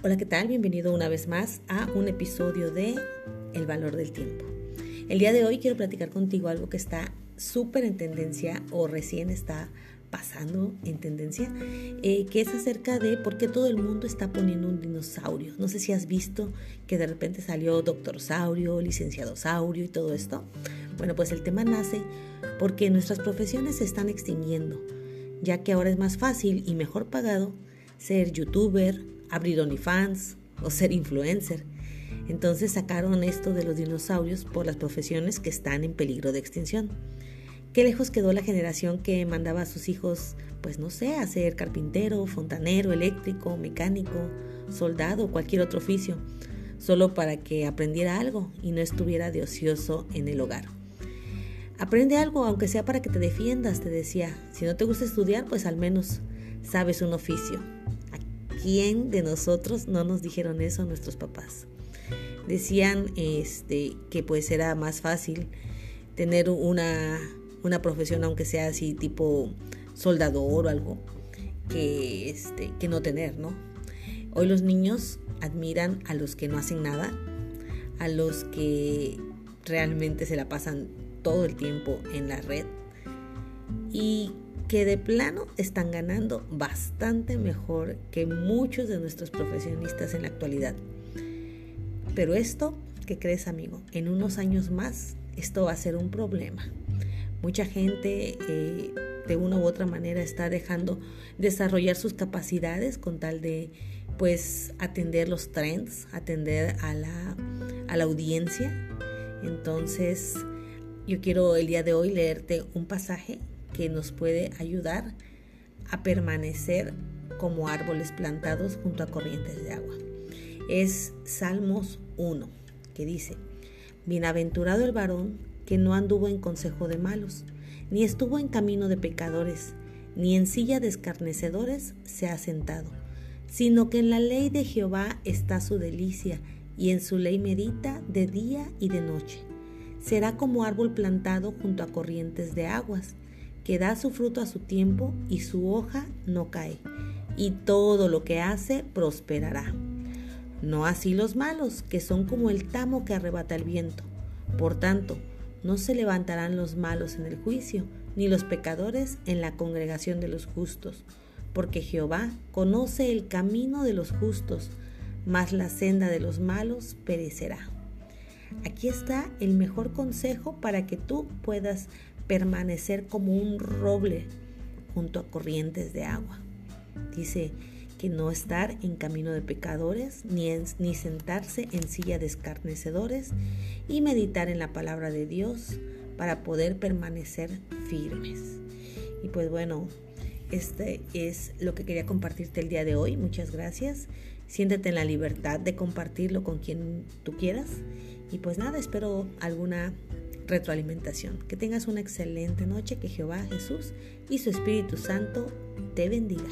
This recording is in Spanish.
Hola, ¿qué tal? Bienvenido una vez más a un episodio de El valor del tiempo. El día de hoy quiero platicar contigo algo que está súper en tendencia o recién está pasando en tendencia, eh, que es acerca de por qué todo el mundo está poniendo un dinosaurio. No sé si has visto que de repente salió doctor saurio, licenciado saurio y todo esto. Bueno, pues el tema nace porque nuestras profesiones se están extinguiendo, ya que ahora es más fácil y mejor pagado ser youtuber, abrir OnlyFans o ser influencer. Entonces sacaron esto de los dinosaurios por las profesiones que están en peligro de extinción. Qué lejos quedó la generación que mandaba a sus hijos, pues no sé, a ser carpintero, fontanero, eléctrico, mecánico, soldado cualquier otro oficio, solo para que aprendiera algo y no estuviera de ocioso en el hogar. Aprende algo, aunque sea para que te defiendas, te decía. Si no te gusta estudiar, pues al menos sabes un oficio. ¿Quién de nosotros no nos dijeron eso nuestros papás? Decían este, que pues era más fácil tener una, una profesión, aunque sea así tipo soldador o algo, que, este, que no tener, ¿no? Hoy los niños admiran a los que no hacen nada, a los que realmente se la pasan todo el tiempo en la red y que de plano están ganando bastante mejor que muchos de nuestros profesionistas en la actualidad. Pero esto, ¿qué crees amigo? En unos años más esto va a ser un problema. Mucha gente eh, de una u otra manera está dejando desarrollar sus capacidades con tal de pues atender los trends, atender a la, a la audiencia. Entonces yo quiero el día de hoy leerte un pasaje que nos puede ayudar a permanecer como árboles plantados junto a corrientes de agua. Es Salmos 1, que dice, Bienaventurado el varón que no anduvo en consejo de malos, ni estuvo en camino de pecadores, ni en silla de escarnecedores se ha sentado, sino que en la ley de Jehová está su delicia, y en su ley medita de día y de noche. Será como árbol plantado junto a corrientes de aguas, que da su fruto a su tiempo y su hoja no cae, y todo lo que hace prosperará. No así los malos, que son como el tamo que arrebata el viento. Por tanto, no se levantarán los malos en el juicio, ni los pecadores en la congregación de los justos, porque Jehová conoce el camino de los justos, mas la senda de los malos perecerá. Aquí está el mejor consejo para que tú puedas permanecer como un roble junto a corrientes de agua. Dice que no estar en camino de pecadores, ni, ni sentarse en silla de escarnecedores, y meditar en la palabra de Dios para poder permanecer firmes. Y pues bueno, este es lo que quería compartirte el día de hoy. Muchas gracias. Siéntete en la libertad de compartirlo con quien tú quieras. Y pues nada, espero alguna retroalimentación. Que tengas una excelente noche, que Jehová, Jesús y su Espíritu Santo te bendiga.